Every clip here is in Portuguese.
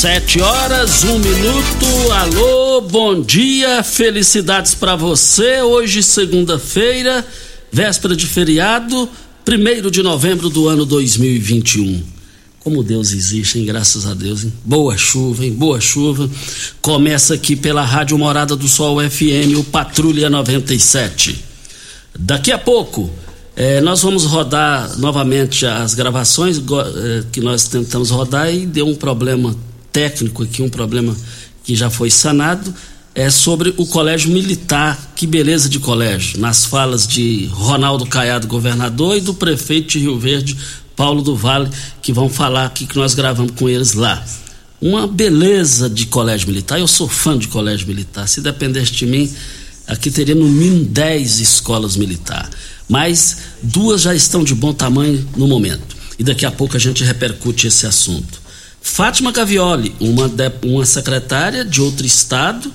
Sete horas, um minuto. Alô, bom dia, felicidades para você. Hoje, segunda-feira, véspera de feriado, primeiro de novembro do ano 2021. Como Deus existe, hein? Graças a Deus, hein? Boa chuva, hein? Boa chuva. Começa aqui pela Rádio Morada do Sol FM, o Patrulha 97. Daqui a pouco, eh, nós vamos rodar novamente as gravações eh, que nós tentamos rodar e deu um problema técnico aqui, um problema que já foi sanado, é sobre o colégio militar. Que beleza de colégio. Nas falas de Ronaldo Caiado, governador, e do prefeito de Rio Verde, Paulo do Vale, que vão falar aqui que nós gravamos com eles lá. Uma beleza de colégio militar. Eu sou fã de colégio militar. Se dependesse de mim, aqui teria no mínimo 10 escolas militares. Mas duas já estão de bom tamanho no momento. E daqui a pouco a gente repercute esse assunto. Fátima Gavioli, uma, de, uma secretária de outro estado,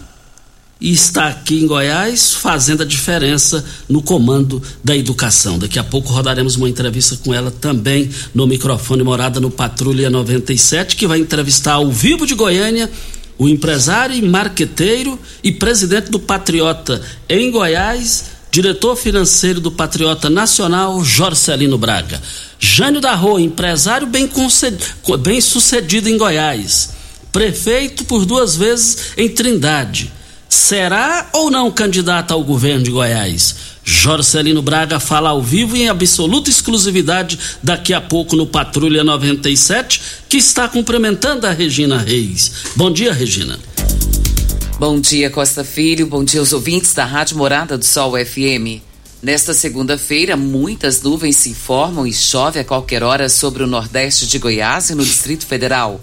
e está aqui em Goiás fazendo a diferença no comando da educação. Daqui a pouco rodaremos uma entrevista com ela também no microfone Morada no Patrulha 97, que vai entrevistar ao vivo de Goiânia o empresário e marqueteiro e presidente do Patriota em Goiás, diretor financeiro do Patriota Nacional, Jorcelino Braga. Jânio da Rua, empresário bem, bem sucedido em Goiás, prefeito por duas vezes em Trindade. Será ou não candidato ao governo de Goiás? Jorcelino Braga fala ao vivo e em absoluta exclusividade daqui a pouco no Patrulha 97, que está cumprimentando a Regina Reis. Bom dia, Regina. Bom dia, Costa Filho. Bom dia aos ouvintes da Rádio Morada do Sol FM. Nesta segunda-feira, muitas nuvens se formam e chove a qualquer hora sobre o nordeste de Goiás e no Distrito Federal.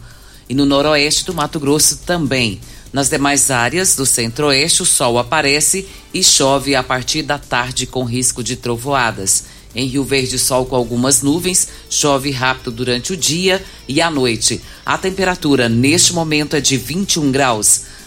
E no noroeste do Mato Grosso também. Nas demais áreas do centro-oeste, o sol aparece e chove a partir da tarde com risco de trovoadas. Em Rio Verde, sol com algumas nuvens, chove rápido durante o dia e à noite. A temperatura neste momento é de 21 graus.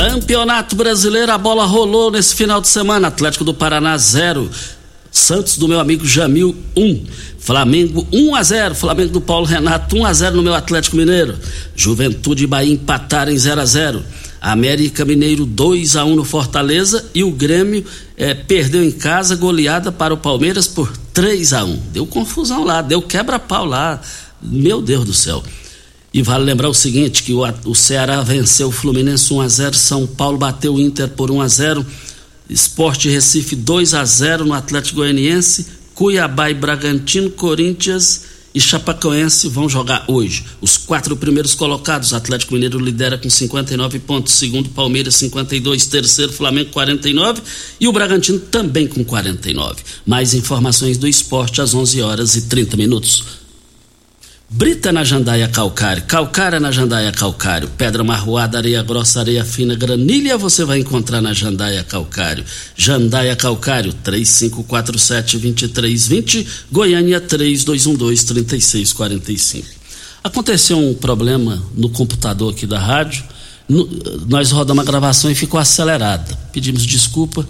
Campeonato Brasileiro, a bola rolou nesse final de semana. Atlético do Paraná 0. Santos do meu amigo Jamil 1. Um. Flamengo 1 a 0. Flamengo do Paulo Renato 1 a 0 no meu Atlético Mineiro. Juventude e Bahia empataram em 0 a 0. América Mineiro 2 a 1 no Fortaleza e o Grêmio é, perdeu em casa goleada para o Palmeiras por 3 a 1 Deu confusão lá, deu quebra-pau lá. Meu Deus do céu. E vale lembrar o seguinte: que o, o Ceará venceu o Fluminense 1 a 0 São Paulo bateu o Inter por 1 a 0 Esporte Recife 2 a 0 no Atlético Goianiense, Cuiabá e Bragantino, Corinthians e Chapacoense vão jogar hoje. Os quatro primeiros colocados, Atlético Mineiro lidera com 59 pontos, segundo Palmeiras 52, terceiro Flamengo 49 e o Bragantino também com 49. Mais informações do esporte às 11 horas e 30 minutos. Brita na jandaia calcário, calcária na jandaia calcário, pedra marroada, areia grossa, areia fina, granilha você vai encontrar na jandaia calcário. Jandaia calcário, 3547-2320, Goiânia 3212-3645. Aconteceu um problema no computador aqui da rádio, no, nós rodamos a gravação e ficou acelerada. Pedimos desculpa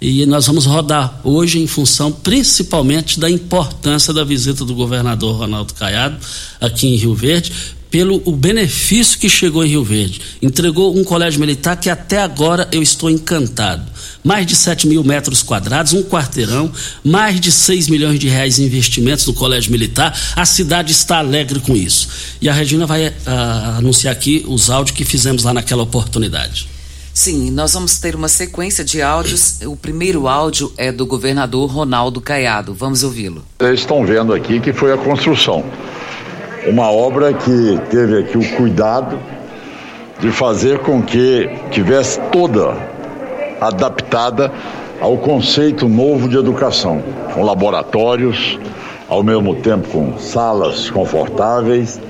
e nós vamos rodar hoje em função principalmente da importância da visita do governador Ronaldo Caiado aqui em Rio Verde, pelo o benefício que chegou em Rio Verde. Entregou um colégio militar que até agora eu estou encantado. Mais de 7 mil metros quadrados, um quarteirão, mais de 6 milhões de reais em investimentos no colégio militar. A cidade está alegre com isso. E a Regina vai uh, anunciar aqui os áudios que fizemos lá naquela oportunidade. Sim, nós vamos ter uma sequência de áudios. O primeiro áudio é do governador Ronaldo Caiado. Vamos ouvi-lo. Vocês estão vendo aqui que foi a construção. Uma obra que teve aqui o cuidado de fazer com que tivesse toda adaptada ao conceito novo de educação, com laboratórios, ao mesmo tempo com salas confortáveis,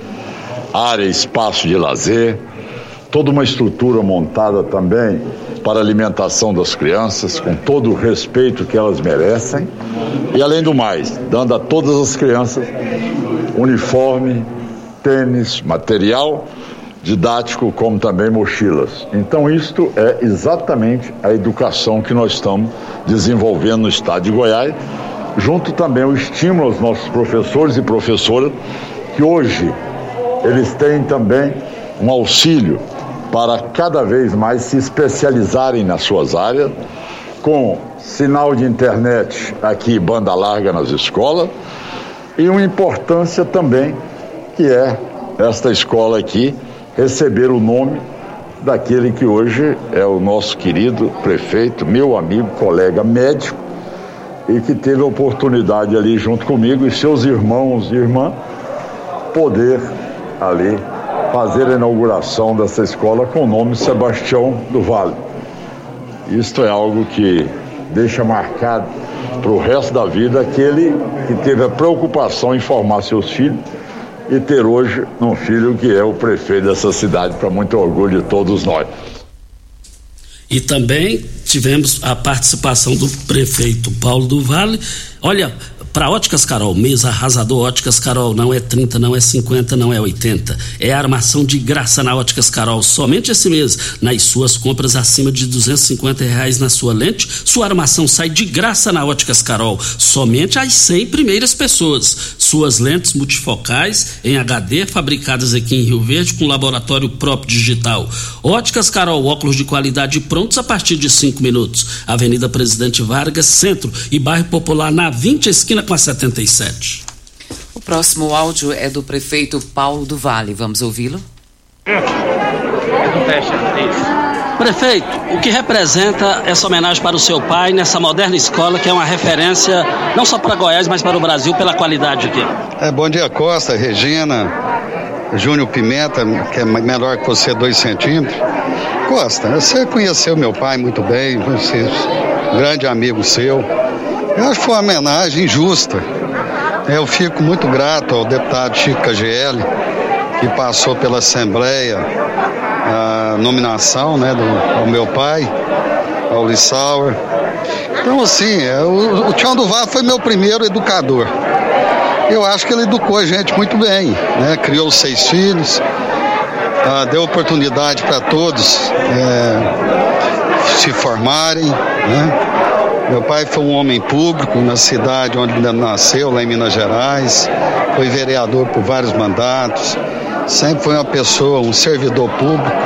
área e espaço de lazer, toda uma estrutura montada também para alimentação das crianças, com todo o respeito que elas merecem, e além do mais, dando a todas as crianças uniforme, tênis, material didático, como também mochilas. Então, isto é exatamente a educação que nós estamos desenvolvendo no estado de Goiás, junto também o estímulo aos nossos professores e professoras, que hoje eles têm também um auxílio para cada vez mais se especializarem nas suas áreas, com sinal de internet aqui, banda larga nas escolas, e uma importância também que é esta escola aqui receber o nome daquele que hoje é o nosso querido prefeito, meu amigo, colega médico, e que teve a oportunidade ali junto comigo e seus irmãos e irmã poder ali fazer a inauguração dessa escola com o nome Sebastião do Vale. Isto é algo que deixa marcado para o resto da vida aquele que teve a preocupação em formar seus filhos e ter hoje um filho que é o prefeito dessa cidade, para muito orgulho de todos nós. E também tivemos a participação do prefeito Paulo do Vale. Olha, para Óticas Carol, mês arrasador Óticas Carol, não é 30, não é 50, não é 80. É armação de graça na Óticas Carol, somente esse mês. Nas suas compras acima de 250 reais na sua lente, sua armação sai de graça na Óticas Carol, somente as 100 primeiras pessoas. Suas lentes multifocais em HD, fabricadas aqui em Rio Verde, com laboratório próprio digital. Óticas Carol, óculos de qualidade prontos a partir de 5 minutos. Avenida Presidente Vargas, Centro e Bairro Popular, na 20 esquina com a 77. O próximo áudio é do prefeito Paulo do Vale. Vamos ouvi-lo? Prefeito, o que representa essa homenagem para o seu pai nessa moderna escola que é uma referência não só para Goiás, mas para o Brasil pela qualidade aqui? É, bom dia, Costa, Regina, Júnior Pimenta, que é menor que você, dois centímetros. Costa, você conheceu meu pai muito bem, você é um grande amigo seu. Eu acho que foi uma homenagem justa. Eu fico muito grato ao deputado Chico KGL, que passou pela Assembleia a nominação né, do, ao meu pai, ao Lissauer. Então, assim, é, o, o Tião do Var foi meu primeiro educador. Eu acho que ele educou a gente muito bem, né? Criou seis filhos, ah, deu oportunidade para todos é, se formarem, né? Meu pai foi um homem público na cidade onde nasceu, lá em Minas Gerais. Foi vereador por vários mandatos. Sempre foi uma pessoa, um servidor público.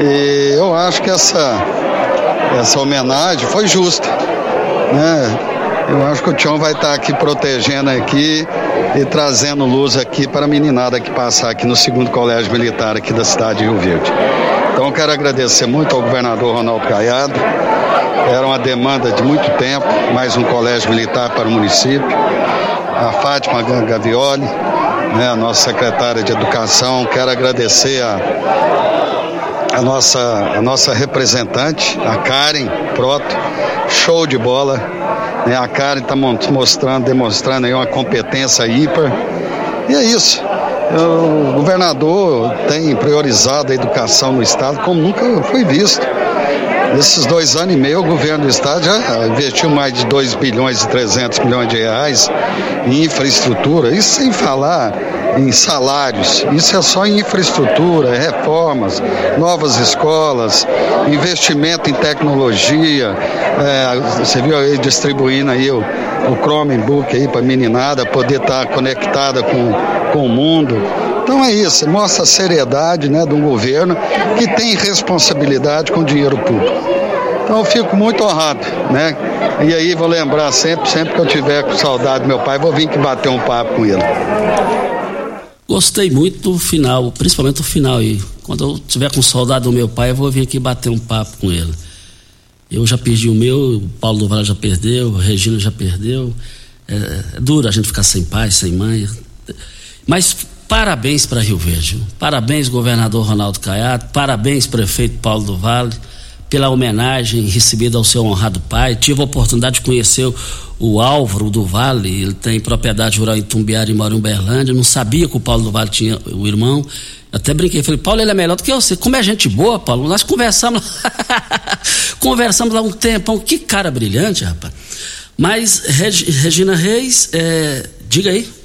E eu acho que essa, essa homenagem foi justa. Né? Eu acho que o Tião vai estar aqui protegendo aqui e trazendo luz aqui para a meninada que passar aqui no segundo colégio militar aqui da cidade de Rio Verde. Então eu quero agradecer muito ao governador Ronaldo Caiado. Era uma demanda de muito tempo, mais um colégio militar para o município. A Fátima Gavioli, né, a nossa secretária de Educação. Quero agradecer a, a, nossa, a nossa representante, a Karen Proto. Show de bola né? A Karen está mostrando, demonstrando aí uma competência ímpar. E é isso. O governador tem priorizado a educação no estado como nunca foi visto. Nesses dois anos e meio, o governo do estado já investiu mais de 2 bilhões e 300 milhões de reais em infraestrutura, isso sem falar em salários. Isso é só em infraestrutura, reformas, novas escolas, investimento em tecnologia. É, você viu aí distribuindo aí o, o Chromebook aí para meninada poder estar tá conectada com, com o mundo. Então é isso, mostra a seriedade né, de um governo que tem responsabilidade com o dinheiro público. Então eu fico muito honrado, né? E aí vou lembrar sempre, sempre que eu tiver com saudade do meu pai, vou vir aqui bater um papo com ele. Gostei muito do final, principalmente o final aí. Quando eu tiver com saudade do meu pai, eu vou vir aqui bater um papo com ele. Eu já perdi o meu, o Paulo do Vale já perdeu, o Regina já perdeu. É, é duro a gente ficar sem pai, sem mãe. Mas Parabéns para Rio Verde. Parabéns, governador Ronaldo Caiado. Parabéns, prefeito Paulo do Vale, pela homenagem recebida ao seu honrado pai. Tive a oportunidade de conhecer o Álvaro do Vale. Ele tem propriedade rural em Tumbiara e mora em Uberlândia. não sabia que o Paulo do Vale tinha o irmão. até brinquei, falei, Paulo, ele é melhor do que você. Como é gente boa, Paulo? Nós conversamos, conversamos lá um tempão. Que cara brilhante, rapaz. Mas, Regina Reis, é, diga aí.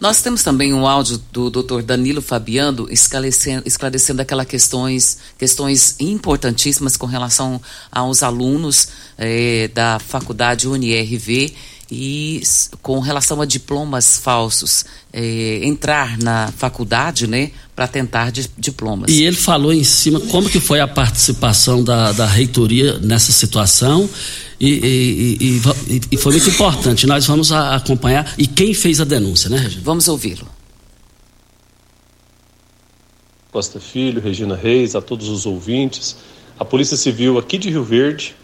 Nós temos também um áudio do Dr. Danilo Fabiano esclarecendo, esclarecendo aquelas questões, questões importantíssimas com relação aos alunos eh, da faculdade UniRV e com relação a diplomas falsos, eh, entrar na faculdade, né, para tentar de, diplomas. E ele falou em cima como que foi a participação da, da reitoria nessa situação e, e, e, e, foi muito importante. Nós vamos acompanhar. E quem fez a denúncia, né, Regina? Vamos ouvi-lo. Costa Filho, Regina Reis, a todos os ouvintes. A Polícia Civil aqui de Rio Verde,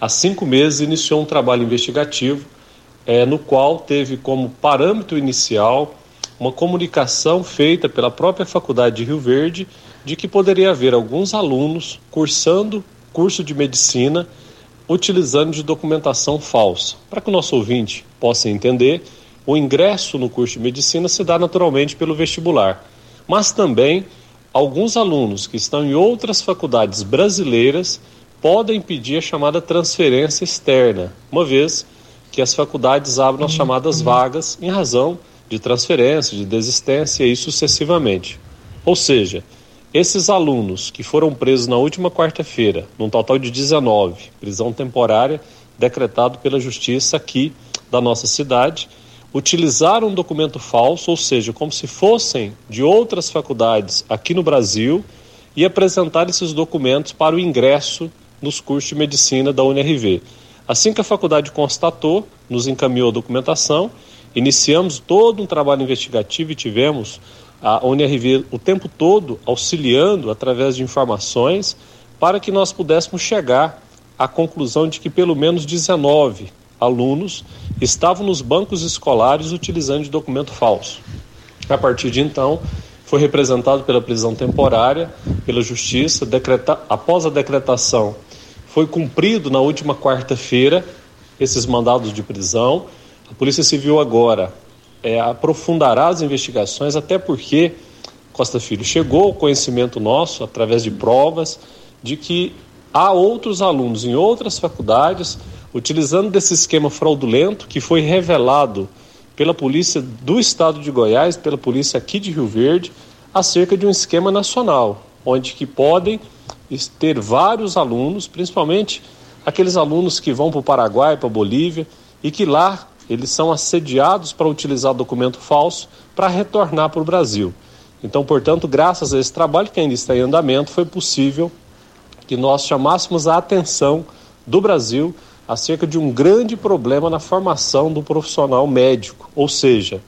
há cinco meses, iniciou um trabalho investigativo é, no qual teve como parâmetro inicial uma comunicação feita pela própria Faculdade de Rio Verde de que poderia haver alguns alunos cursando curso de medicina utilizando de documentação falsa. Para que o nosso ouvinte possa entender, o ingresso no curso de medicina se dá naturalmente pelo vestibular, mas também alguns alunos que estão em outras faculdades brasileiras podem pedir a chamada transferência externa, uma vez que as faculdades abrem as chamadas vagas em razão de transferência, de desistência e sucessivamente. Ou seja, esses alunos que foram presos na última quarta-feira, num total de 19, prisão temporária decretado pela justiça aqui da nossa cidade, utilizaram um documento falso, ou seja, como se fossem de outras faculdades aqui no Brasil, e apresentaram esses documentos para o ingresso nos cursos de medicina da UNRV. Assim que a faculdade constatou, nos encaminhou a documentação, iniciamos todo um trabalho investigativo e tivemos a UNRV o tempo todo auxiliando através de informações para que nós pudéssemos chegar à conclusão de que pelo menos 19 alunos estavam nos bancos escolares utilizando documento falso. A partir de então, foi representado pela prisão temporária, pela justiça, decreta... após a decretação, foi cumprido na última quarta-feira esses mandados de prisão. A Polícia Civil agora é, aprofundará as investigações, até porque Costa Filho chegou ao conhecimento nosso, através de provas, de que há outros alunos em outras faculdades utilizando desse esquema fraudulento que foi revelado pela polícia do estado de Goiás, pela polícia aqui de Rio Verde, acerca de um esquema nacional, onde que podem ter vários alunos, principalmente aqueles alunos que vão para o Paraguai, para a Bolívia, e que lá eles são assediados para utilizar documento falso para retornar para o Brasil. Então, portanto, graças a esse trabalho que ainda está em andamento, foi possível que nós chamássemos a atenção do Brasil acerca de um grande problema na formação do profissional médico, ou seja,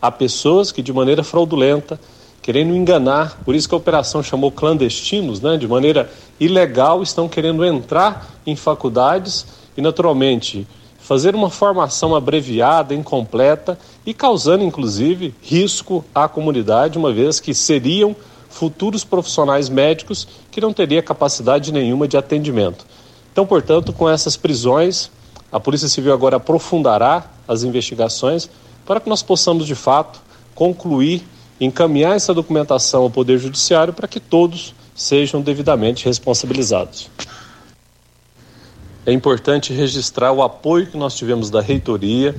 há pessoas que de maneira fraudulenta, querendo enganar, por isso que a operação chamou clandestinos, né, de maneira ilegal, estão querendo entrar em faculdades e naturalmente fazer uma formação abreviada, incompleta e causando inclusive risco à comunidade, uma vez que seriam futuros profissionais médicos que não teriam capacidade nenhuma de atendimento. Então, portanto, com essas prisões, a Polícia Civil agora aprofundará as investigações para que nós possamos, de fato, concluir, encaminhar essa documentação ao Poder Judiciário para que todos sejam devidamente responsabilizados. É importante registrar o apoio que nós tivemos da reitoria,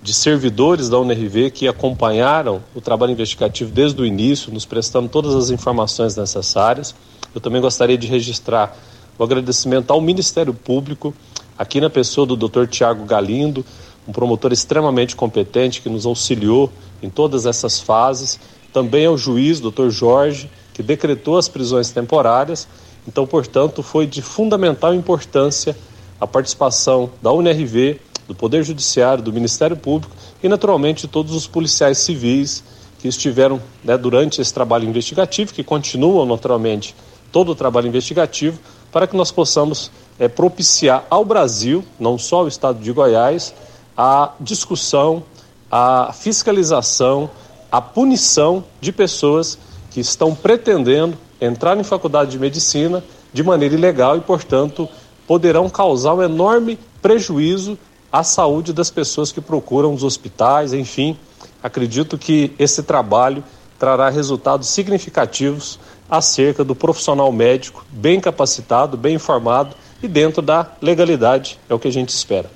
de servidores da UNRV que acompanharam o trabalho investigativo desde o início, nos prestando todas as informações necessárias. Eu também gostaria de registrar o agradecimento ao Ministério Público, aqui na pessoa do Dr. Tiago Galindo, um promotor extremamente competente que nos auxiliou em todas essas fases. Também ao juiz, Dr. Jorge, que decretou as prisões temporárias. Então, portanto, foi de fundamental importância a participação da UNRV, do Poder Judiciário, do Ministério Público e, naturalmente, de todos os policiais civis que estiveram né, durante esse trabalho investigativo, que continuam, naturalmente, todo o trabalho investigativo, para que nós possamos é, propiciar ao Brasil, não só ao estado de Goiás, a discussão, a fiscalização, a punição de pessoas que estão pretendendo entrar em faculdade de medicina de maneira ilegal e, portanto, poderão causar um enorme prejuízo à saúde das pessoas que procuram os hospitais, enfim. Acredito que esse trabalho trará resultados significativos acerca do profissional médico bem capacitado, bem informado e dentro da legalidade, é o que a gente espera.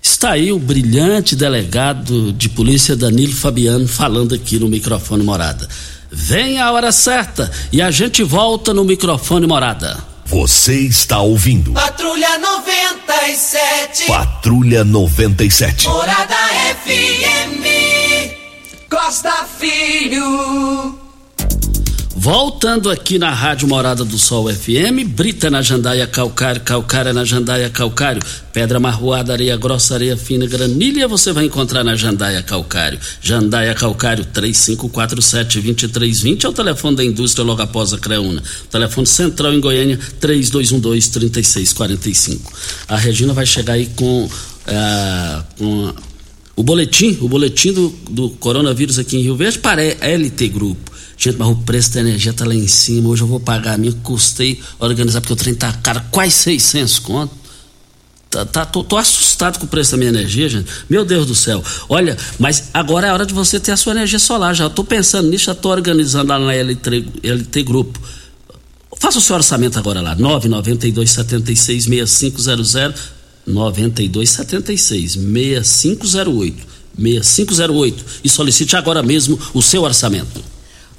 Está aí o brilhante delegado de polícia Danilo Fabiano falando aqui no microfone Morada. Vem a hora certa e a gente volta no microfone Morada. Você está ouvindo. Patrulha 97. Patrulha 97. Morada FM. Costa Filho. Voltando aqui na Rádio Morada do Sol FM, Brita na Jandaia Calcário, Calcária na Jandaia Calcário, Pedra Marroada, Areia Grossa, Areia Fina, Granilha, você vai encontrar na Jandaia Calcário. Jandaia Calcário, 3547-2320 é o telefone da indústria logo após a Creuna. Telefone central em Goiânia, 3212-3645. A Regina vai chegar aí com, uh, com o boletim, o boletim do, do coronavírus aqui em Rio Verde para LT Grupo. Gente, mas o preço da energia tá lá em cima. Hoje eu vou pagar a minha. Custei organizar, porque o trem tá caro, quase 600 conto. Tá, tá, tô, tô, assustado com o preço da minha energia, gente. Meu Deus do céu. Olha, mas agora é hora de você ter a sua energia solar. Já tô pensando nisso, já tô organizando lá na LT, LT Grupo. Faça o seu orçamento agora lá. 992 76 6500 92 76 6508 6508 e solicite agora mesmo o seu orçamento.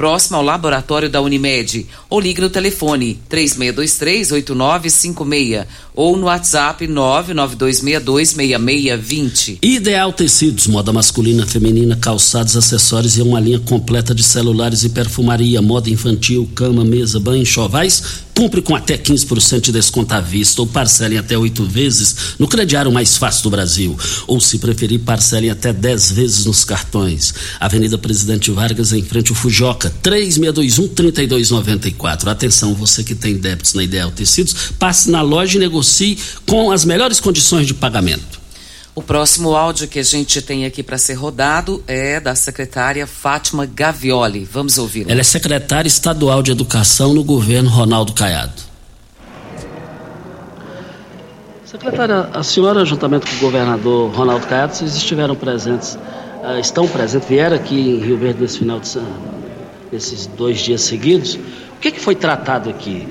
próximo ao laboratório da Unimed, ou ligue no telefone 3623-8956 ou no WhatsApp 992626620. Ideal Tecidos, moda masculina, feminina, calçados, acessórios e uma linha completa de celulares e perfumaria, moda infantil, cama, mesa, banho, chovais Cumpre com até 15% de desconto à vista ou parcelem até oito vezes no crediário mais fácil do Brasil. Ou, se preferir, parcelem até 10 vezes nos cartões. Avenida Presidente Vargas, em frente ao Fujoca, 3621-3294. Atenção, você que tem débitos na Ideal Tecidos, passe na loja e negocie com as melhores condições de pagamento. O próximo áudio que a gente tem aqui para ser rodado é da secretária Fátima Gavioli. Vamos ouvir. Ela é secretária estadual de Educação no governo Ronaldo Caiado. Secretária, a senhora, juntamente com o governador Ronaldo Caiado, vocês estiveram presentes, uh, estão presentes, vieram aqui em Rio Verde nesse final de nesses dois dias seguidos. O que, é que foi tratado aqui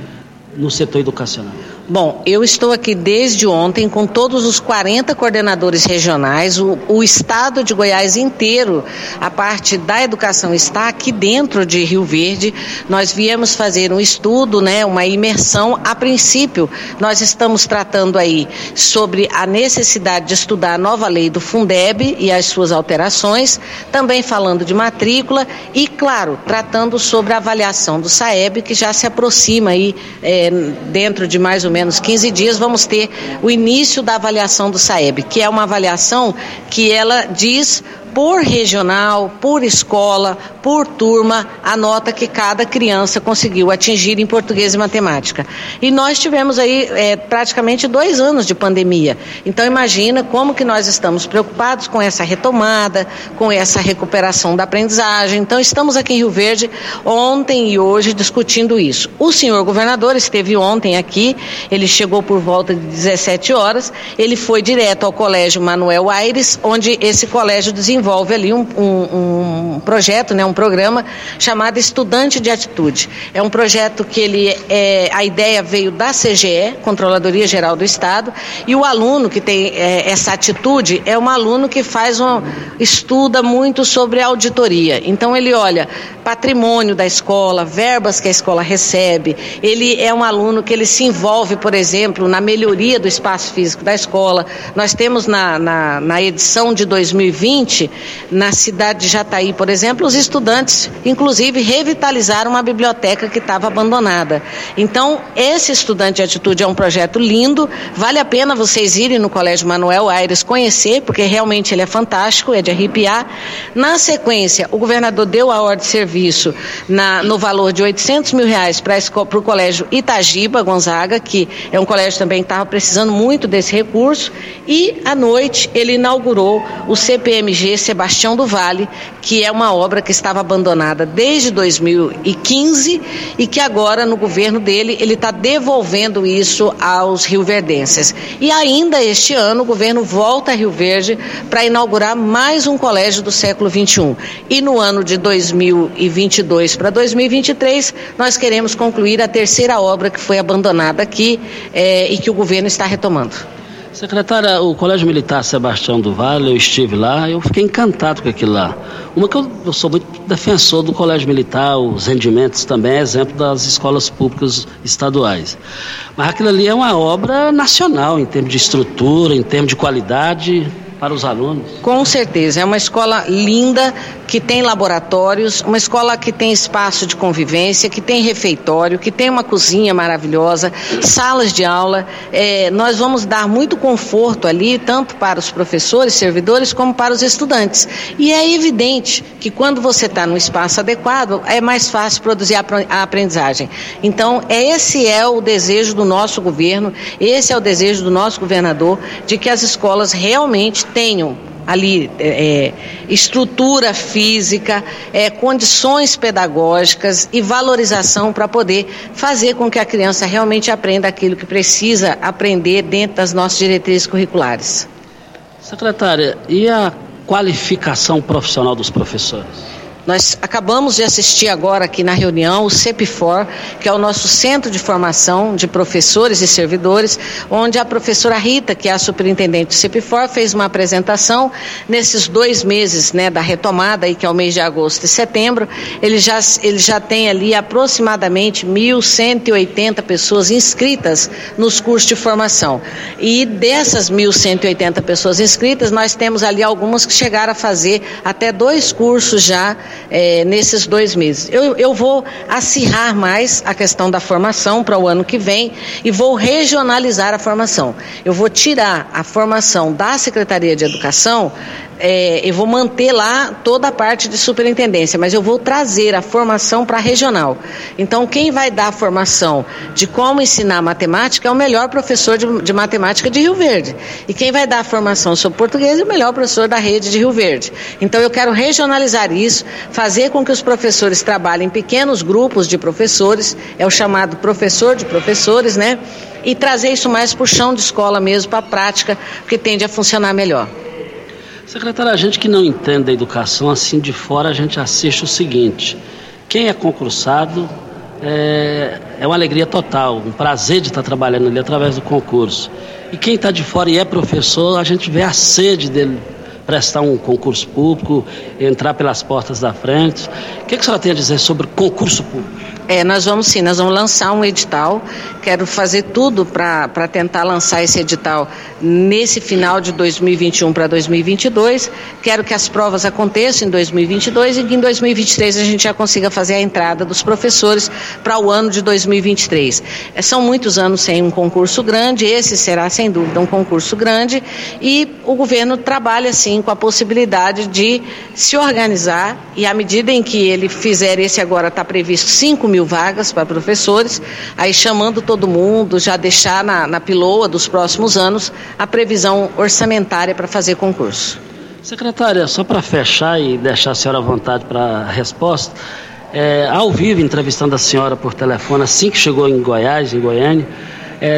no setor educacional? Bom, eu estou aqui desde ontem com todos os 40 coordenadores regionais. O, o, estado de Goiás inteiro, a parte da educação está aqui dentro de Rio Verde. Nós viemos fazer um estudo, né, uma imersão. A princípio, nós estamos tratando aí sobre a necessidade de estudar a nova lei do Fundeb e as suas alterações, também falando de matrícula e, claro, tratando sobre a avaliação do SAEB, que já se aproxima aí é, dentro de mais ou menos menos 15 dias, vamos ter o início da avaliação do SAEB, que é uma avaliação que ela diz por regional, por escola, por turma, a nota que cada criança conseguiu atingir em português e matemática. E nós tivemos aí é, praticamente dois anos de pandemia. Então imagina como que nós estamos preocupados com essa retomada, com essa recuperação da aprendizagem. Então estamos aqui em Rio Verde ontem e hoje discutindo isso. O senhor governador esteve ontem aqui, ele chegou por volta de 17 horas, ele foi direto ao Colégio Manuel Aires, onde esse colégio desenvolve ali um, um, um projeto, né, um programa chamado Estudante de Atitude. É um projeto que ele é, a ideia veio da CGE, Controladoria Geral do Estado, e o aluno que tem é, essa atitude é um aluno que faz um estuda muito sobre auditoria. Então ele olha patrimônio da escola, verbas que a escola recebe. Ele é um aluno que ele se envolve, por exemplo, na melhoria do espaço físico da escola. Nós temos na, na, na edição de 2020, na cidade de Jataí, por exemplo, os estudantes inclusive, revitalizaram uma biblioteca que estava abandonada. Então, esse estudante de atitude é um projeto lindo, vale a pena vocês irem no Colégio Manuel Aires conhecer, porque realmente ele é fantástico, é de arrepiar. Na sequência, o governador deu a ordem de serviço na, no valor de 800 mil reais para o Colégio Itagiba Gonzaga, que é um colégio também que estava precisando muito desse recurso, e à noite ele inaugurou o CPMG Sebastião do Vale, que é uma obra que estava abandonada desde 2015 e que agora, no governo dele, ele está devolvendo isso aos rioverdenses. E ainda este ano, o governo volta a Rio Verde para inaugurar mais um colégio do século XXI. E no ano de 2022 para 2023, nós queremos concluir a terceira obra que foi abandonada aqui é, e que o governo está retomando. Secretária, o Colégio Militar Sebastião do Vale, eu estive lá, eu fiquei encantado com aquilo lá. Uma que eu, eu sou muito defensor do Colégio Militar, os rendimentos também exemplo das escolas públicas estaduais. Mas aquilo ali é uma obra nacional em termos de estrutura, em termos de qualidade para os alunos? Com certeza, é uma escola linda, que tem laboratórios, uma escola que tem espaço de convivência, que tem refeitório, que tem uma cozinha maravilhosa, salas de aula. É, nós vamos dar muito conforto ali, tanto para os professores, servidores, como para os estudantes. E é evidente que quando você está no espaço adequado, é mais fácil produzir a aprendizagem. Então, esse é o desejo do nosso governo, esse é o desejo do nosso governador, de que as escolas realmente tenham ali é, é, estrutura física, é, condições pedagógicas e valorização para poder fazer com que a criança realmente aprenda aquilo que precisa aprender dentro das nossas diretrizes curriculares. Secretária, e a qualificação profissional dos professores? Nós acabamos de assistir agora aqui na reunião o CEPFOR, que é o nosso centro de formação de professores e servidores, onde a professora Rita, que é a superintendente do CEPFOR, fez uma apresentação nesses dois meses né, da retomada, aí, que é o mês de agosto e setembro. Ele já, ele já tem ali aproximadamente 1.180 pessoas inscritas nos cursos de formação. E dessas 1.180 pessoas inscritas, nós temos ali algumas que chegaram a fazer até dois cursos já é, nesses dois meses. Eu, eu vou acirrar mais a questão da formação para o ano que vem e vou regionalizar a formação. Eu vou tirar a formação da Secretaria de Educação é, eu vou manter lá toda a parte de superintendência, mas eu vou trazer a formação para a regional. Então, quem vai dar a formação de como ensinar matemática é o melhor professor de, de matemática de Rio Verde. E quem vai dar a formação sobre português é o melhor professor da rede de Rio Verde. Então, eu quero regionalizar isso, fazer com que os professores trabalhem em pequenos grupos de professores, é o chamado professor de professores, né? E trazer isso mais para o chão de escola mesmo, para a prática, porque tende a funcionar melhor. Secretária, a gente que não entende a educação, assim de fora a gente assiste o seguinte: quem é concursado é, é uma alegria total, um prazer de estar trabalhando ali através do concurso. E quem está de fora e é professor, a gente vê a sede dele prestar um concurso público, entrar pelas portas da frente. O que, que a senhora tem a dizer sobre concurso público? É, nós vamos sim, nós vamos lançar um edital. Quero fazer tudo para tentar lançar esse edital nesse final de 2021 para 2022. Quero que as provas aconteçam em 2022 e que em 2023 a gente já consiga fazer a entrada dos professores para o ano de 2023. É, são muitos anos sem um concurso grande, esse será sem dúvida um concurso grande e o governo trabalha sim com a possibilidade de se organizar e à medida em que ele fizer esse agora está previsto 5 mil mil vagas para professores, aí chamando todo mundo, já deixar na, na piloa dos próximos anos a previsão orçamentária para fazer concurso. Secretária, só para fechar e deixar a senhora à vontade para a resposta, é, ao vivo, entrevistando a senhora por telefone, assim que chegou em Goiás, em Goiânia,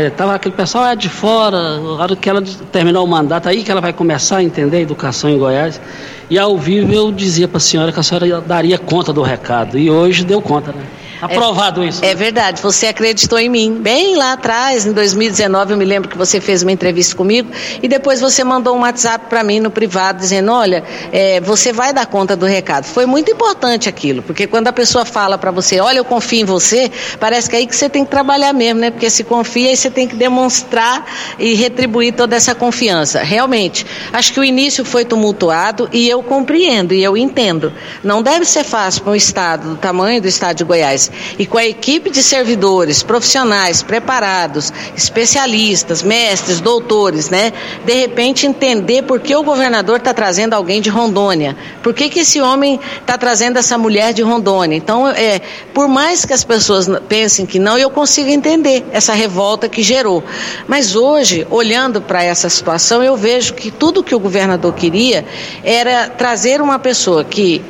estava é, aquele pessoal é de fora, a hora que ela terminou o mandato, aí que ela vai começar a entender a educação em Goiás. E ao vivo eu dizia para a senhora que a senhora daria conta do recado. E hoje deu conta, né? Aprovado é, isso. É verdade, você acreditou em mim. Bem lá atrás, em 2019, eu me lembro que você fez uma entrevista comigo e depois você mandou um WhatsApp para mim no privado dizendo: olha, é, você vai dar conta do recado. Foi muito importante aquilo, porque quando a pessoa fala para você: olha, eu confio em você, parece que é aí que você tem que trabalhar mesmo, né? Porque se confia, aí você tem que demonstrar e retribuir toda essa confiança. Realmente, acho que o início foi tumultuado e eu compreendo e eu entendo. Não deve ser fácil para um Estado do tamanho do Estado de Goiás e com a equipe de servidores profissionais preparados, especialistas, mestres, doutores, né? De repente entender por que o governador está trazendo alguém de Rondônia, por que, que esse homem está trazendo essa mulher de Rondônia. Então, é, por mais que as pessoas pensem que não, eu consigo entender essa revolta que gerou. Mas hoje, olhando para essa situação, eu vejo que tudo que o governador queria era trazer uma pessoa que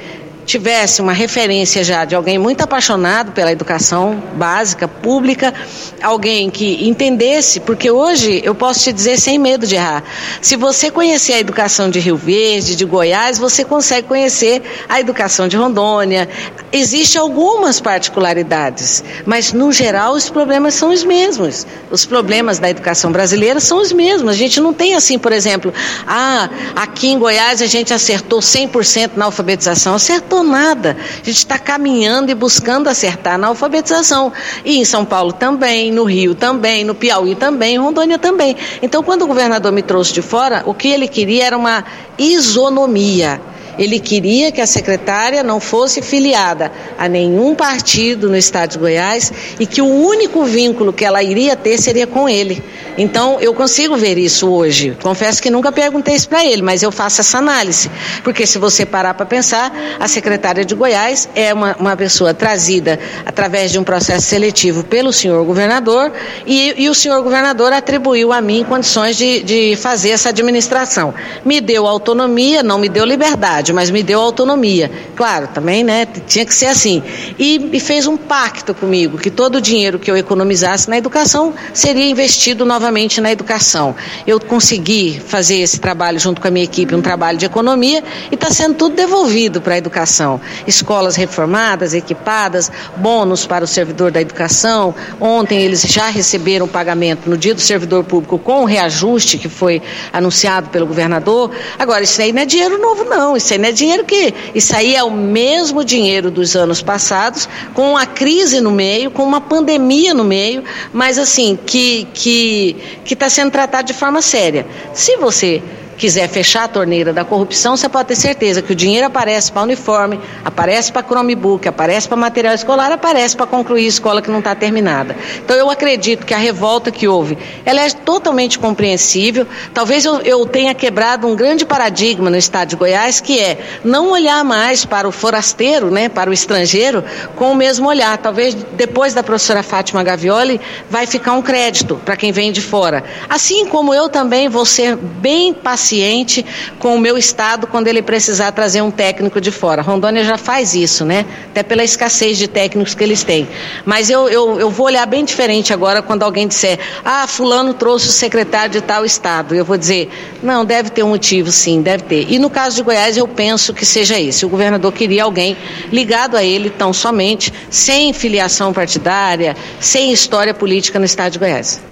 tivesse uma referência já de alguém muito apaixonado pela educação básica, pública, alguém que entendesse, porque hoje eu posso te dizer sem medo de errar, se você conhecer a educação de Rio Verde, de Goiás, você consegue conhecer a educação de Rondônia. Existem algumas particularidades, mas no geral os problemas são os mesmos. Os problemas da educação brasileira são os mesmos. A gente não tem assim, por exemplo, ah, aqui em Goiás a gente acertou 100% na alfabetização. Acertou nada. A gente está caminhando e buscando acertar na alfabetização. E em São Paulo também, no Rio também, no Piauí também, em Rondônia também. Então, quando o governador me trouxe de fora, o que ele queria era uma isonomia. Ele queria que a secretária não fosse filiada a nenhum partido no estado de Goiás e que o único vínculo que ela iria ter seria com ele. Então, eu consigo ver isso hoje. Confesso que nunca perguntei isso para ele, mas eu faço essa análise. Porque se você parar para pensar, a secretária de Goiás é uma, uma pessoa trazida através de um processo seletivo pelo senhor governador e, e o senhor governador atribuiu a mim condições de, de fazer essa administração. Me deu autonomia, não me deu liberdade mas me deu autonomia. Claro, também, né? Tinha que ser assim. E, e fez um pacto comigo que todo o dinheiro que eu economizasse na educação seria investido novamente na educação. Eu consegui fazer esse trabalho junto com a minha equipe, um trabalho de economia, e está sendo tudo devolvido para a educação. Escolas reformadas, equipadas, bônus para o servidor da educação. Ontem eles já receberam pagamento no dia do servidor público com o reajuste que foi anunciado pelo governador. Agora, isso aí não é dinheiro novo, não. Isso não é dinheiro que. Isso aí é o mesmo dinheiro dos anos passados, com a crise no meio, com uma pandemia no meio, mas assim, que está que, que tá sendo tratado de forma séria. Se você quiser fechar a torneira da corrupção, você pode ter certeza que o dinheiro aparece para uniforme, aparece para Chromebook, aparece para material escolar, aparece para concluir a escola que não está terminada. Então eu acredito que a revolta que houve, ela é totalmente compreensível. Talvez eu, eu tenha quebrado um grande paradigma no estado de Goiás, que é não olhar mais para o forasteiro, né, para o estrangeiro, com o mesmo olhar. Talvez depois da professora Fátima Gavioli vai ficar um crédito para quem vem de fora. Assim como eu também vou ser bem paciente paciente com o meu estado quando ele precisar trazer um técnico de fora. Rondônia já faz isso, né? Até pela escassez de técnicos que eles têm. Mas eu, eu, eu vou olhar bem diferente agora quando alguém disser, ah, fulano trouxe o secretário de tal estado. Eu vou dizer, não, deve ter um motivo, sim, deve ter. E no caso de Goiás, eu penso que seja esse. O governador queria alguém ligado a ele tão somente, sem filiação partidária, sem história política no estado de Goiás.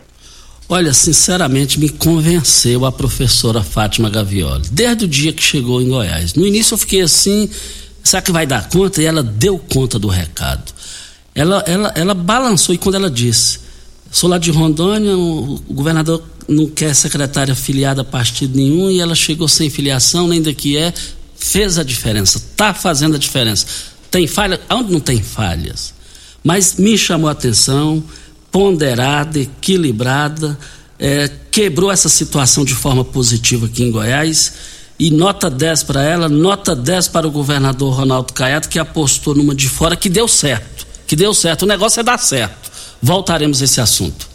Olha, sinceramente me convenceu a professora Fátima Gavioli, desde o dia que chegou em Goiás. No início eu fiquei assim, será que vai dar conta? E ela deu conta do recado. Ela, ela, ela balançou e quando ela disse, sou lá de Rondônia, o, governador não quer secretária filiada a partido nenhum e ela chegou sem filiação, nem daqui é, fez a diferença, está fazendo a diferença. Tem falha? Onde não tem falhas? Mas me chamou a atenção, ponderada, equilibrada, é, quebrou essa situação de forma positiva aqui em Goiás. E nota 10 para ela, nota 10 para o governador Ronaldo Caiado, que apostou numa de fora que deu certo. Que deu certo. O negócio é dar certo. Voltaremos a esse assunto.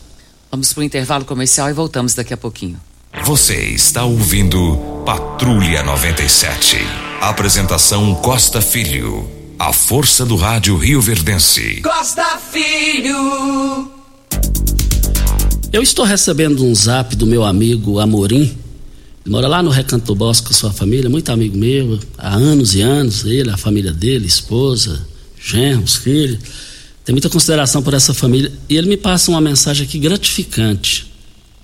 Vamos para o intervalo comercial e voltamos daqui a pouquinho. Você está ouvindo Patrulha 97. Apresentação Costa Filho. A força do rádio Rio Verdense. Costa Filho. Eu estou recebendo um zap do meu amigo Amorim. Ele mora lá no Recanto do Bosque com sua família, muito amigo meu, há anos e anos, ele, a família dele, esposa, genros, filhos. Tem muita consideração por essa família. E ele me passa uma mensagem aqui gratificante,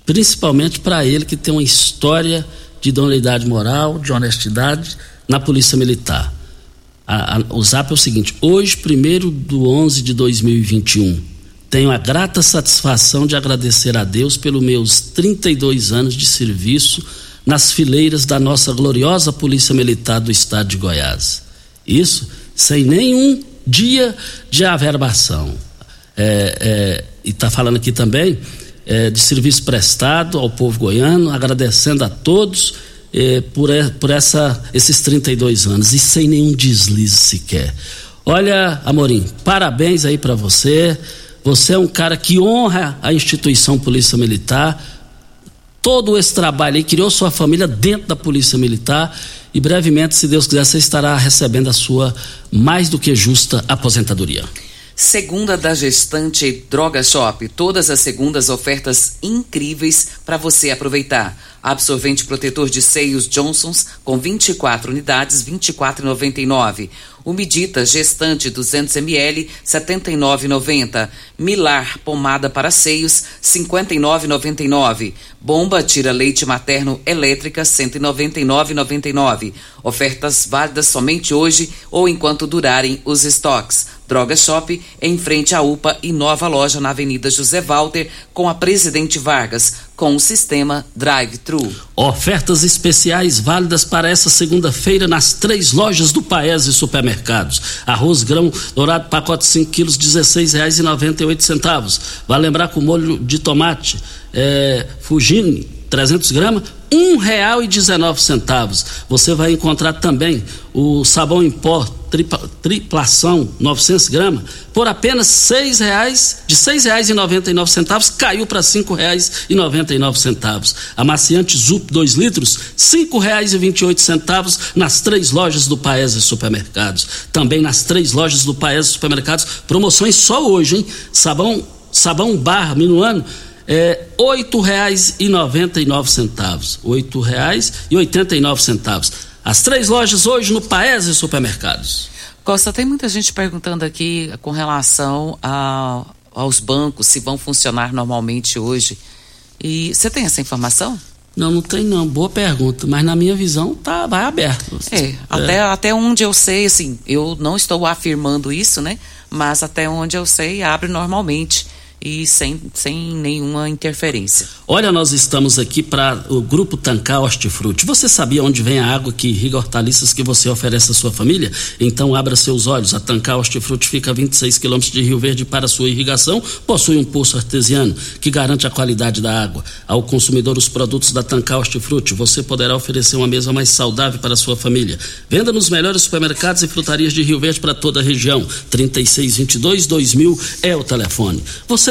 principalmente para ele que tem uma história de idoneidade moral, de honestidade na Polícia Militar. A, a, o zap é o seguinte: hoje, primeiro do 11 de 2021, tenho a grata satisfação de agradecer a Deus pelos meus 32 anos de serviço nas fileiras da nossa gloriosa Polícia Militar do Estado de Goiás. Isso sem nenhum dia de averbação. É, é, e está falando aqui também é, de serviço prestado ao povo goiano, agradecendo a todos é, por, por essa, esses 32 anos e sem nenhum deslize sequer. Olha, Amorim, parabéns aí para você. Você é um cara que honra a instituição Polícia Militar. Todo esse trabalho aí, criou sua família dentro da Polícia Militar e brevemente, se Deus quiser, você estará recebendo a sua mais do que justa aposentadoria. Segunda da gestante Droga Shop. Todas as segundas ofertas incríveis para você aproveitar. Absorvente protetor de seios Johnsons com 24 unidades, 24,99. Umidita gestante 200 ml 79,90. Milar pomada para seios 59,99. Bomba tira leite materno elétrica 199,99. Ofertas válidas somente hoje ou enquanto durarem os estoques. Droga Shop em frente à UPA e nova loja na Avenida José Walter com a Presidente Vargas com o sistema Drive-Thru. Ofertas especiais válidas para essa segunda-feira nas três lojas do Paese Supermercados. Arroz grão dourado pacote 5 quilos, dezesseis reais e noventa e centavos. Vai lembrar com molho de tomate, é, Fugine, 300 gramas, um real e dezenove centavos. Você vai encontrar também o sabão em pó triplação, 900 gramas, por apenas seis reais, de seis reais e noventa e nove centavos, caiu para cinco reais e noventa e nove centavos. Amaciante Zup 2 litros, cinco reais e vinte e oito centavos nas três lojas do Paese Supermercados. Também nas três lojas do Paese Supermercados, promoções só hoje, hein? Sabão, sabão barra minuano, é, R$ 8,99. R$ 8,89. As três lojas hoje no Paese Supermercados. Costa, tem muita gente perguntando aqui com relação a, aos bancos, se vão funcionar normalmente hoje. E você tem essa informação? Não, não tem não. Boa pergunta. Mas na minha visão, tá, vai aberto. É, é. Até, até onde eu sei, assim, eu não estou afirmando isso, né? Mas até onde eu sei, abre normalmente e sem, sem nenhuma interferência. Olha, nós estamos aqui para o Grupo Tancar Hortifruti. Você sabia onde vem a água que irriga hortaliças que você oferece à sua família? Então abra seus olhos. A Tancar Hortifruti fica a 26 quilômetros de Rio Verde para sua irrigação. Possui um poço artesiano que garante a qualidade da água. Ao consumidor os produtos da Tancar Hortifruti, você poderá oferecer uma mesa mais saudável para a sua família. Venda nos melhores supermercados e frutarias de Rio Verde para toda a região. 3622 2000 é o telefone. Você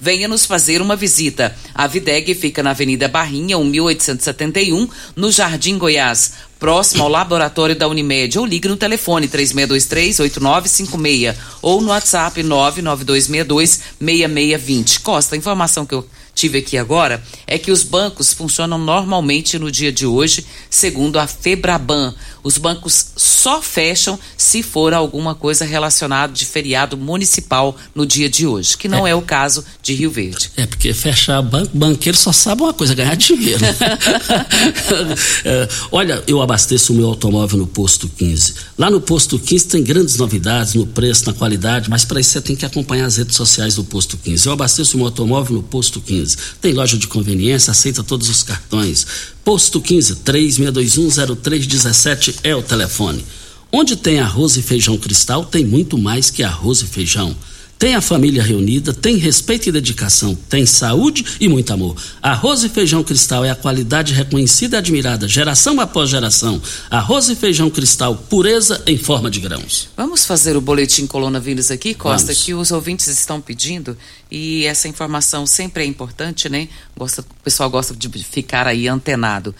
Venha nos fazer uma visita. A Videg fica na Avenida Barrinha, 1871, no Jardim Goiás próximo ao laboratório da Unimed, ou ligue no telefone 3623-8956 ou no WhatsApp 99262-6620. Costa, a informação que eu tive aqui agora é que os bancos funcionam normalmente no dia de hoje, segundo a Febraban. Os bancos só fecham se for alguma coisa relacionada de feriado municipal no dia de hoje, que não é, é o caso de Rio Verde. É, porque fechar banco, banqueiro só sabe uma coisa, ganhar dinheiro. é, olha, eu abasteço o meu automóvel no posto 15. Lá no posto 15 tem grandes novidades no preço, na qualidade, mas para isso você tem que acompanhar as redes sociais do posto 15. Eu abasteço o meu automóvel no posto 15. 15. Tem loja de conveniência, aceita todos os cartões. Posto 15, 36210317 é o telefone. Onde tem arroz e feijão cristal, tem muito mais que arroz e feijão. Tem a família reunida, tem respeito e dedicação, tem saúde e muito amor. Arroz e feijão cristal é a qualidade reconhecida e admirada, geração após geração. Arroz e feijão cristal, pureza em forma de grãos. Vamos fazer o boletim coronavírus aqui, Costa, Vamos. que os ouvintes estão pedindo e essa informação sempre é importante, né? Gosta, o pessoal gosta de ficar aí antenado.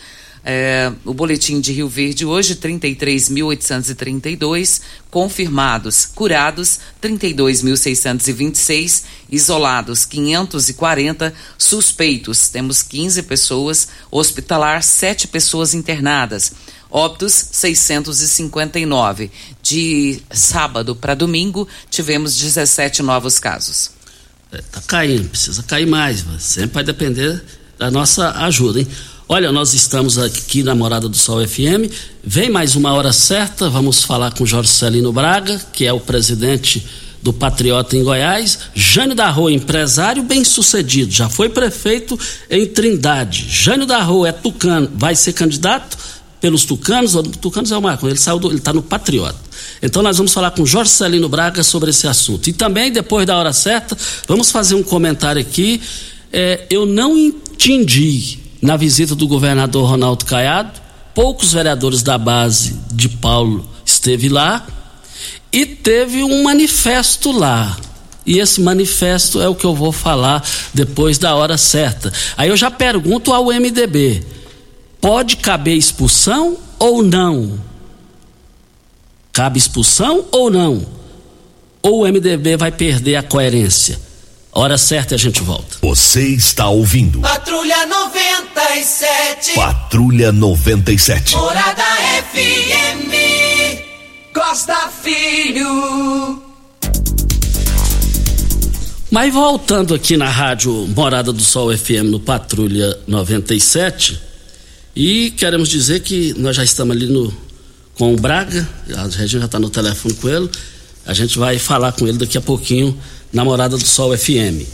É, o boletim de Rio Verde hoje, 33.832 confirmados, curados 32.626, isolados 540, suspeitos, temos 15 pessoas, hospitalar 7 pessoas internadas. Óbitos 659. De sábado para domingo, tivemos 17 novos casos. Está é, caindo, precisa cair mais, sempre vai depender da nossa ajuda, hein? Olha, nós estamos aqui na Morada do Sol FM. Vem mais uma hora certa, vamos falar com Jorge Celino Braga, que é o presidente do Patriota em Goiás. Jânio da Rua, empresário bem sucedido, já foi prefeito em Trindade. Jânio da Rua é tucano, vai ser candidato pelos tucanos, ou tucanos é o Marco, ele saiu ele está no Patriota. Então nós vamos falar com Jorge Celino Braga sobre esse assunto. E também, depois da hora certa, vamos fazer um comentário aqui. É, eu não entendi na visita do governador Ronaldo Caiado. Poucos vereadores da base de Paulo esteve lá e teve um manifesto lá. E esse manifesto é o que eu vou falar depois da hora certa. Aí eu já pergunto ao MDB: pode caber expulsão ou não? Cabe expulsão ou não? Ou o MDB vai perder a coerência? Hora certa e a gente volta. Você está ouvindo. Patrulha 97. Patrulha 97. Morada FM. Costa Filho. Mas voltando aqui na rádio Morada do Sol FM no Patrulha 97, e queremos dizer que nós já estamos ali no com o Braga, a gente já está no telefone com ele, a gente vai falar com ele daqui a pouquinho Namorada do Sol FM.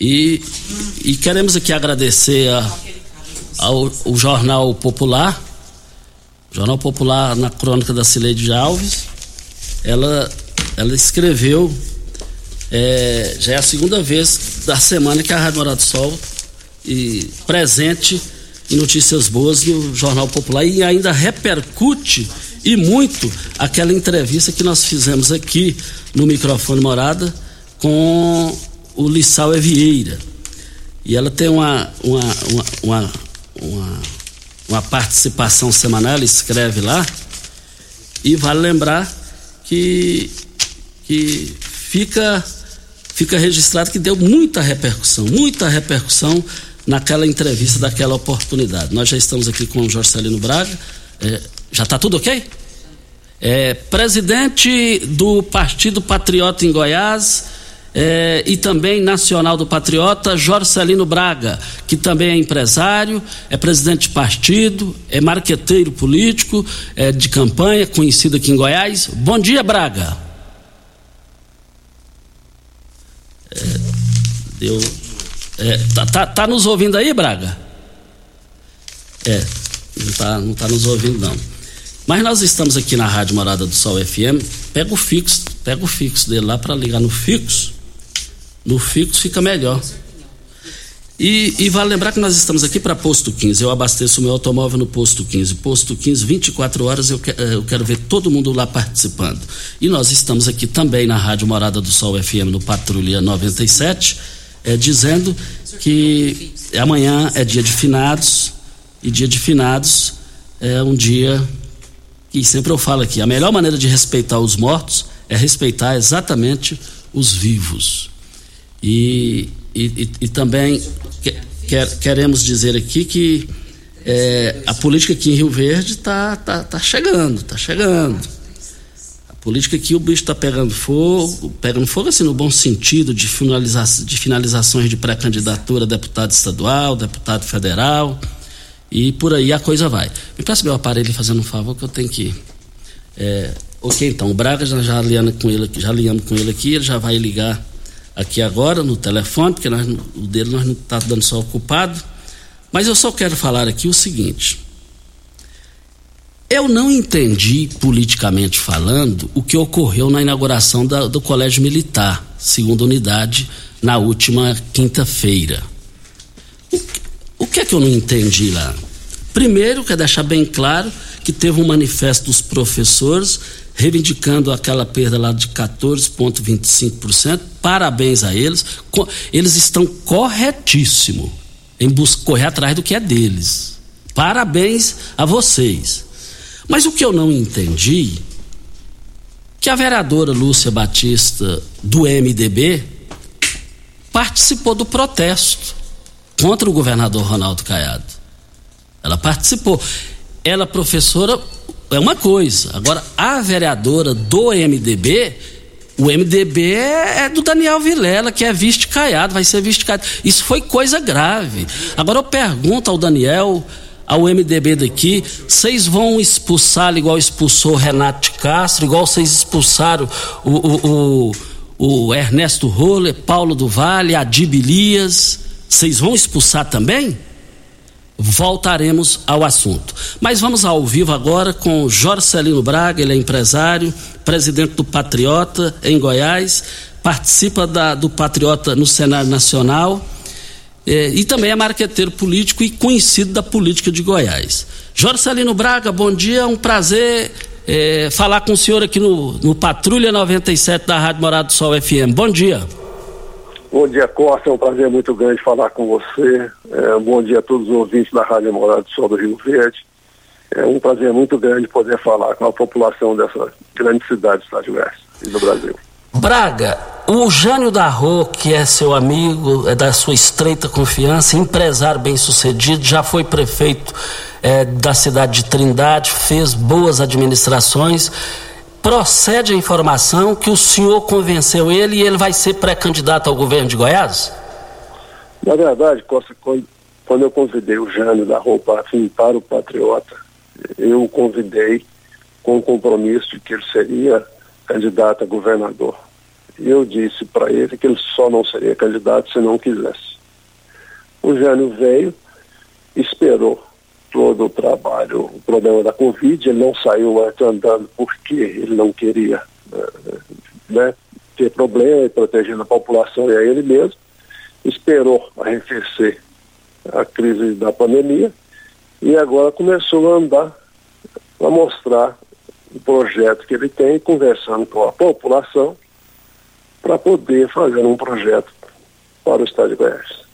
E, e queremos aqui agradecer a, ao, Jornal Popular, Jornal Popular na crônica da Cileide Alves. Ela, ela escreveu, é, já é a segunda vez da semana que a Rádio Morada do Sol e presente em notícias boas no Jornal Popular e ainda repercute e muito aquela entrevista que nós fizemos aqui no microfone Morada com o Lissau Vieira. E ela tem uma, uma, uma, uma, uma, participação semanal, escreve lá. E vale lembrar que, que fica, fica registrado que deu muita repercussão, muita repercussão naquela entrevista daquela oportunidade. Nós já estamos aqui com o Jorcelino Braga. É, já está tudo ok? É, presidente do Partido Patriota em Goiás, é, e também nacional do Patriota, Jorcelino Braga, que também é empresário, é presidente de partido, é marqueteiro político, é de campanha, conhecido aqui em Goiás. Bom dia, Braga. É, é, tá, tá, tá, nos ouvindo aí, Braga? É, não tá, não tá nos ouvindo não. Mas nós estamos aqui na Rádio Morada do Sol FM. Pega o fixo, pega o fixo dele lá para ligar no fixo no fixo fica melhor. E, e, vale lembrar que nós estamos aqui para Posto 15. Eu abasteço o meu automóvel no Posto 15. Posto 15, 24 horas, eu, que, eu quero ver todo mundo lá participando. E nós estamos aqui também na Rádio Morada do Sol FM, no Patrulha 97, é, dizendo que amanhã é dia de finados. E dia de finados é um dia que sempre eu falo aqui: a melhor maneira de respeitar os mortos é respeitar exatamente os vivos. E, e, e também quer, queremos dizer aqui que é, a política aqui em Rio Verde está tá, tá chegando, está chegando. A política aqui o bicho está pegando fogo, pegando fogo assim no bom sentido de, finaliza, de finalizações de pré-candidatura a deputado estadual, deputado federal e por aí a coisa vai. Me peça meu aparelho fazendo um favor que eu tenho que. É, ok, então, o Braga já, já, com ele, já alinhamos com ele aqui, ele já vai ligar aqui agora no telefone, porque nós, o dele nós não está dando só ocupado. Mas eu só quero falar aqui o seguinte. Eu não entendi, politicamente falando, o que ocorreu na inauguração da, do Colégio Militar, segunda unidade, na última quinta-feira. O, o que é que eu não entendi lá? Primeiro, quero deixar bem claro que teve um manifesto dos professores reivindicando aquela perda lá de 14,25%. Parabéns a eles. Eles estão corretíssimo em buscar, correr atrás do que é deles. Parabéns a vocês. Mas o que eu não entendi que a vereadora Lúcia Batista do MDB participou do protesto contra o governador Ronaldo Caiado. Ela participou. Ela professora é uma coisa. Agora, a vereadora do MDB, o MDB é, é do Daniel Vilela, que é visto caiado, vai ser visto caiado. Isso foi coisa grave. Agora eu pergunto ao Daniel, ao MDB daqui, vocês vão expulsá-lo igual expulsou Renato de Castro, igual vocês expulsaram o, o, o, o Ernesto Roller, Paulo do Vale, Adib Elias, vocês vão expulsar também? Voltaremos ao assunto. Mas vamos ao vivo agora com Jorcelino Braga, ele é empresário, presidente do Patriota em Goiás, participa da, do Patriota no cenário nacional eh, e também é marqueteiro político e conhecido da política de Goiás. Jorcelino Braga, bom dia, é um prazer eh, falar com o senhor aqui no, no Patrulha 97 da Rádio Morado do Sol FM. Bom dia. Bom dia, Costa. É um prazer muito grande falar com você. É, bom dia a todos os ouvintes da Rádio Morada do Sol do Rio Verde. É um prazer muito grande poder falar com a população dessa grande cidade do Estado Goiás e do Brasil. Braga, o Jânio Darro, que é seu amigo, é da sua estreita confiança, empresário bem sucedido, já foi prefeito é, da cidade de Trindade, fez boas administrações procede a informação que o senhor convenceu ele e ele vai ser pré-candidato ao governo de Goiás? Na verdade, Costa, quando, eu convidei o Jânio da roupa assim, para o Patriota, eu o convidei com o compromisso de que ele seria candidato a governador. Eu disse para ele que ele só não seria candidato se não quisesse. O Jânio veio, esperou todo o trabalho, o problema da Covid, ele não saiu antes andando porque ele não queria eh, né, ter problema protegendo a população e a ele mesmo. Esperou arrefecer a crise da pandemia e agora começou a andar para mostrar o projeto que ele tem, conversando com a população para poder fazer um projeto para o Estado de Goiás.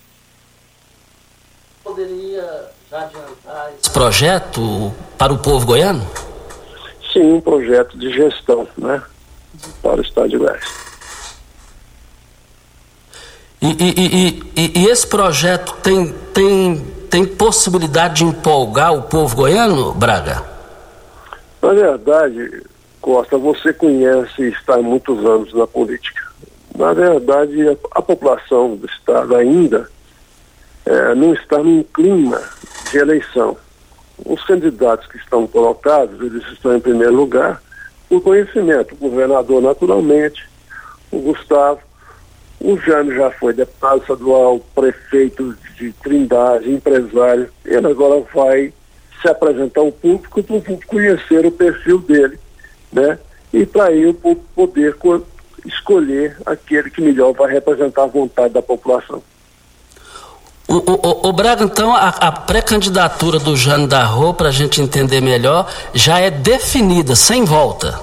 Poderia esse projeto para o povo goiano? Sim, um projeto de gestão, né? Para o Estado de Goiás. E, e, e, e, esse projeto tem, tem, tem possibilidade de empolgar o povo goiano, Braga? Na verdade, Costa, você conhece e está há muitos anos na política. Na verdade, a, a população do Estado ainda é, não está num clima de eleição. Os candidatos que estão colocados, eles estão em primeiro lugar por conhecimento. O governador, naturalmente, o Gustavo, o Jânio já foi deputado estadual, prefeito de Trindade, empresário. Ele agora vai se apresentar ao público para o público conhecer o perfil dele, né? E para aí o público poder escolher aquele que melhor vai representar a vontade da população. O, o, o então, a, a pré-candidatura do Jânio da Rô, para a gente entender melhor, já é definida, sem volta.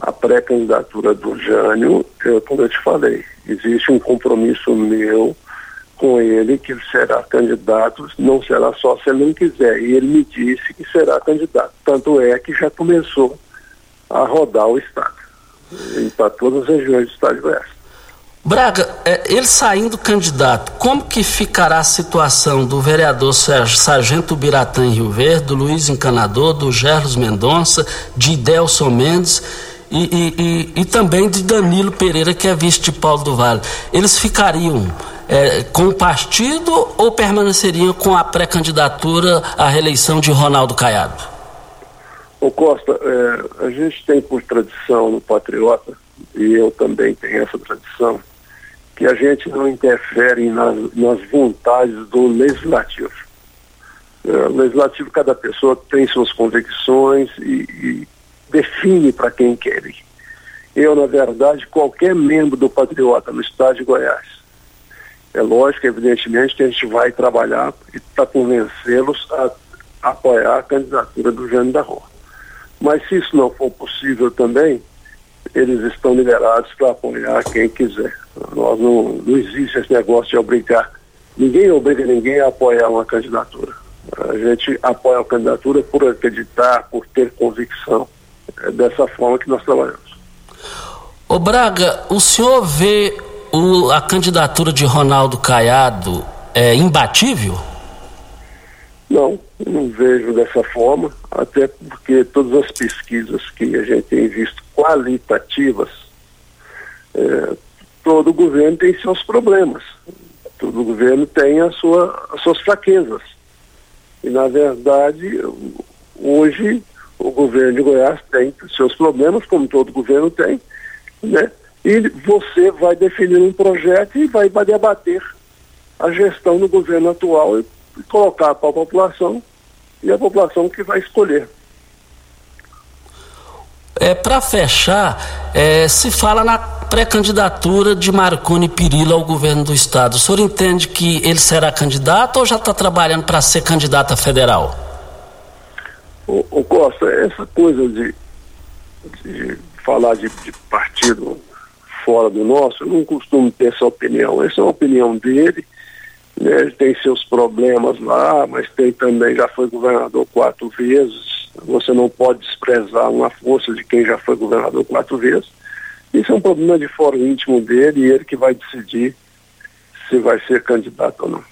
A pré-candidatura do Jânio, eu, como eu te falei, existe um compromisso meu com ele que ele será candidato, não será só se ele não quiser. E ele me disse que será candidato. Tanto é que já começou a rodar o Estado, para todas as regiões do Estado de Goiás. Braga, é, ele saindo candidato, como que ficará a situação do vereador Sargento Biratã em Rio Verde, do Luiz Encanador, do Gerlos Mendonça, de Idelson Mendes e, e, e, e, também de Danilo Pereira, que é vice de Paulo do Vale? Eles ficariam é, com o partido ou permaneceriam com a pré-candidatura à reeleição de Ronaldo Caiado? Ô Costa, é, a gente tem por tradição no Patriota, e eu também tenho essa tradição, que a gente não interfere nas, nas vontades do legislativo. É, o legislativo, cada pessoa tem suas convicções e, e define para quem quer. Eu, na verdade, qualquer membro do Patriota no estado de Goiás, é lógico, evidentemente, que a gente vai trabalhar para convencê-los a, a apoiar a candidatura do Jânio da Rua. Mas se isso não for possível também, eles estão liberados para apoiar quem quiser. Nós não, não existe esse negócio de obrigar. Ninguém obriga ninguém a apoiar uma candidatura. A gente apoia a candidatura por acreditar, por ter convicção. É dessa forma que nós trabalhamos. Ô Braga, o senhor vê o, a candidatura de Ronaldo Caiado é imbatível? Não, não vejo dessa forma, até porque todas as pesquisas que a gente tem visto qualitativas, é, todo governo tem seus problemas, todo governo tem a sua, as suas fraquezas. E, na verdade, hoje o governo de Goiás tem seus problemas, como todo governo tem, né? E você vai definir um projeto e vai, vai debater a gestão do governo atual e, e colocar para a população e a população que vai escolher. É, Para fechar, é, se fala na pré-candidatura de Marconi Perillo ao governo do estado. O senhor entende que ele será candidato ou já está trabalhando para ser candidato a federal? O, Costa, essa coisa de, de falar de, de, partido fora do nosso, eu não costumo ter essa opinião. Essa é uma opinião dele. Né? Ele tem seus problemas lá, mas tem também, já foi governador quatro vezes você não pode desprezar uma força de quem já foi governador quatro vezes. Isso é um problema de fórum íntimo dele e ele que vai decidir se vai ser candidato ou não.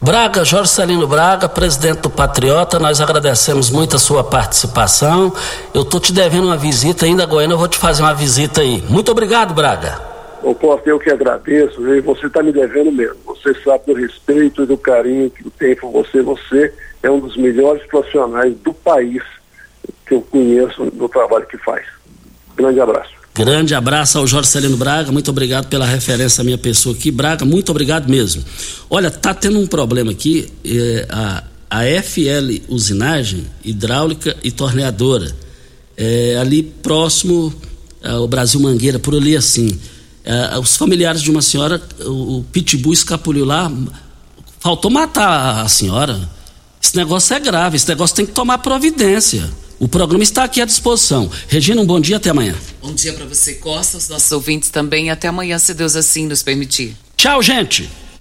Braga, Jorge Celino Braga, presidente do Patriota, nós agradecemos muito a sua participação. Eu estou te devendo uma visita ainda, Goiânia, eu vou te fazer uma visita aí. Muito obrigado, Braga. Ô Costa, eu que agradeço, e você está me devendo mesmo. Você sabe do respeito e do carinho que eu tenho por você. Você é um dos melhores profissionais do país que eu conheço no trabalho que faz. Grande abraço. Grande abraço ao Jorge Celino Braga, muito obrigado pela referência à minha pessoa aqui. Braga, muito obrigado mesmo. Olha, tá tendo um problema aqui, é, a, a FL Usinagem, Hidráulica e Torneadora, é, ali próximo ao Brasil Mangueira, por ali assim. É, os familiares de uma senhora, o, o Pitbull escapuliu lá, faltou matar a senhora. Esse negócio é grave, esse negócio tem que tomar providência. O programa está aqui à disposição. Regina, um bom dia, até amanhã. Bom dia para você, Costa, os nossos ouvintes também. Até amanhã, se Deus assim nos permitir. Tchau, gente.